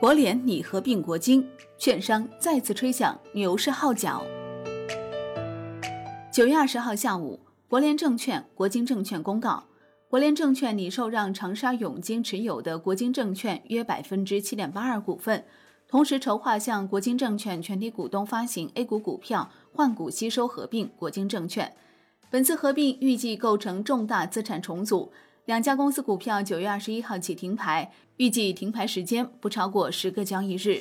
国联拟合并国金券商再次吹响牛市号角。九月二十号下午国联证券国金证券公告国联证券拟受让长沙永金持有的国金证券约百分之七点八二股份同时筹划向国金证券全体股东发行 a 股股票换股吸收合并国金证券。本次合并预计构成重大资产重组两家公司股票九月二十一号起停牌预计停牌时间不超过十个交易日。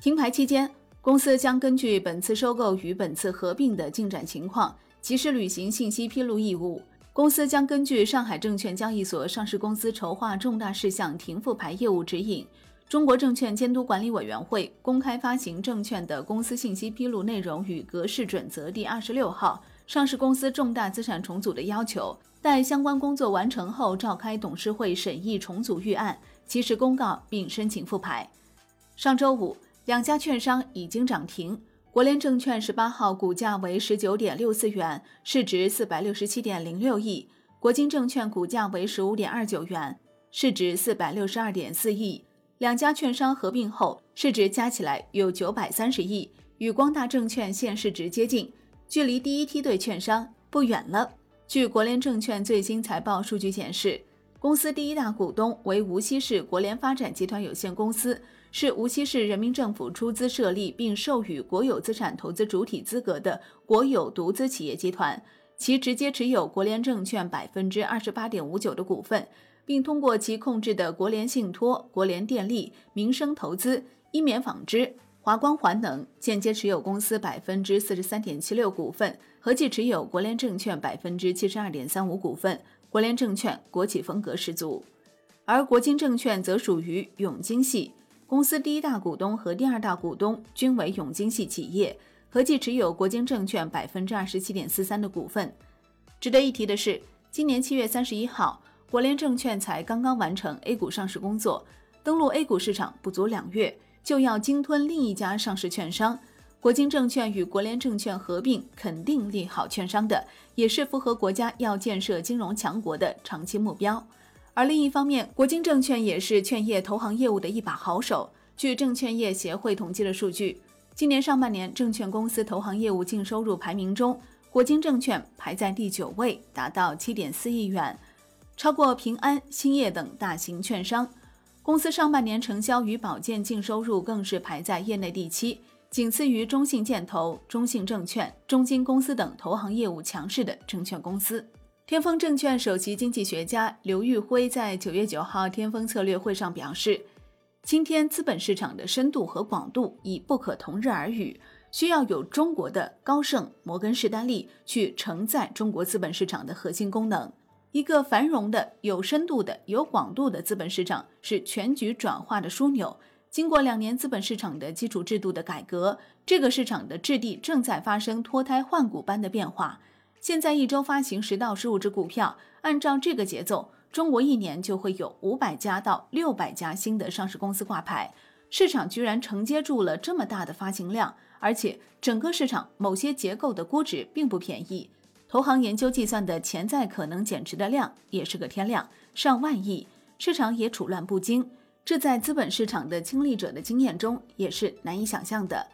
停牌期间公司将根据本次收购与本次合并的进展情况及时履行信息披露义务。公司将根据上海证券交易所上市公司筹划重大事项停复牌业务指引中国证券监督管理委员会公开发行证券的公司信息披露内容与格式准则第二十六号上市公司重大资产重组的要求在相关工作完成后召开董事会审议重组预案及时公告并申请复牌。上周五两家券商已经涨停国联证券十八号股价为十九点六四元市值四百六十七点零六亿国金证券股价为十五点二九元市值四百六十二点四亿。两家券商合并后市值加起来有九百三十亿与光大证券现市值接近距离第一梯队券商不远了。据国联证券最新财报数据显示，公司第一大股东为无锡市国联发展集团有限公司，是无锡市人民政府出资设立并授予国有资产投资主体资格的国有独资企业集团，其直接持有国联证券百分之二十八点五九的股份，并通过其控制的国联信托、国联电力、民生投资、一棉纺织、华光环能间接持有公司百分之四十三点七六股份，合计持有国联证券百分之七十二点三五股份。国联证券国企风格十足，而国金证券则属于永金系。公司第一大股东和第二大股东均为永金系企业，合计持有国金证券百分之二十七点四三的股份。值得一提的是，今年七月三十一号，国联证券才刚刚完成 A 股上市工作，登陆 A 股市场不足两月。就要鲸吞另一家上市券商。国金证券与国联证券合并，肯定利好券商的，也是符合国家要建设金融强国的长期目标。而另一方面，国金证券也是券业投行业务的一把好手。据证券业协会统计的数据，今年上半年证券公司投行业务净收入排名中，国金证券排在第九位，达到七点四亿元，超过平安、兴业等大型券商。公司上半年承销与保荐净收入更是排在业内第七仅次于中信建投中信证券中金公司等投行业务强势的证券公司。天风证券首席经济学家刘玉辉在九月九号天风策略会上表示今天资本市场的深度和广度已不可同日而语需要有中国的高盛摩根士丹利去承载中国资本市场的核心功能。一个繁荣的有深度的有广度的资本市场是全局转化的枢纽。经过两年资本市场的基础制度的改革这个市场的质地正在发生脱胎换骨般的变化。现在一周发行十到十五只股票按照这个节奏中国一年就会有五百家到六百家新的上市公司挂牌。市场居然承接住了这么大的发行量而且整个市场某些结构的估值并不便宜投行研究计算的潜在可能减持的量也是个天量，上万亿，市场也处乱不惊，这在资本市场的经历者的经验中也是难以想象的。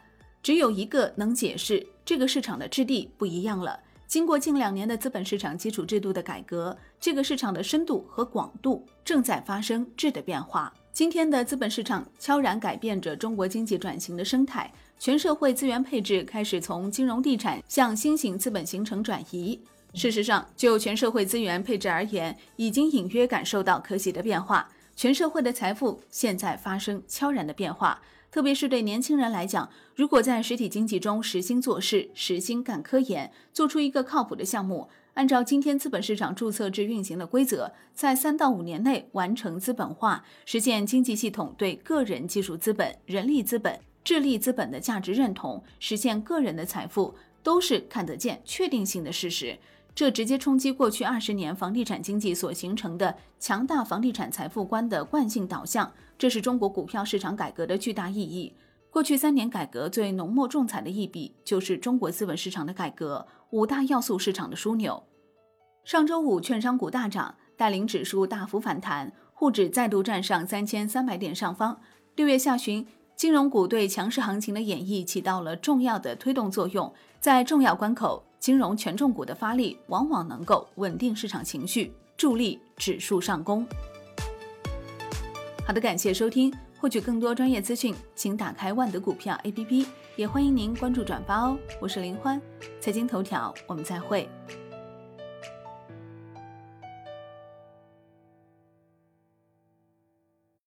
只有一个能解释这个市场的质地不一样了，经过近两年的资本市场基础制度的改革，这个市场的深度和广度正在发生质的变化。今天的资本市场悄然改变着中国经济转型的生态全社会资源配置开始从金融地产向新型资本形成转移。事实上就全社会资源配置而言已经隐约感受到可喜的变化。全社会的财富现在发生悄然的变化。特别是对年轻人来讲如果在实体经济中实心做事实心干科研做出一个靠谱的项目按照今天资本市场注册制运行的规则在三到五年内完成资本化实现经济系统对个人技术资本人力资本智力资本的价值认同实现个人的财富都是看得见确定性的事实。这直接冲击过去二十年房地产经济所形成的强大房地产财富观的惯性导向这是中国股票市场改革的巨大意义。过去三年改革最浓墨重彩的一笔就是中国资本市场的改革五大要素市场的枢纽。上周五券商股大涨带领指数大幅反弹沪指再度站上三千三百点上方。六月下旬金融股对强势行情的演绎起到了重要的推动作用在重要关口金融权重股的发力往往能够稳定市场情绪助力指数上攻。好的感谢收听获取更多专业资讯，请打开万德股票 APP，也欢迎您关注转发哦。我是林欢，财经头条，我们再会。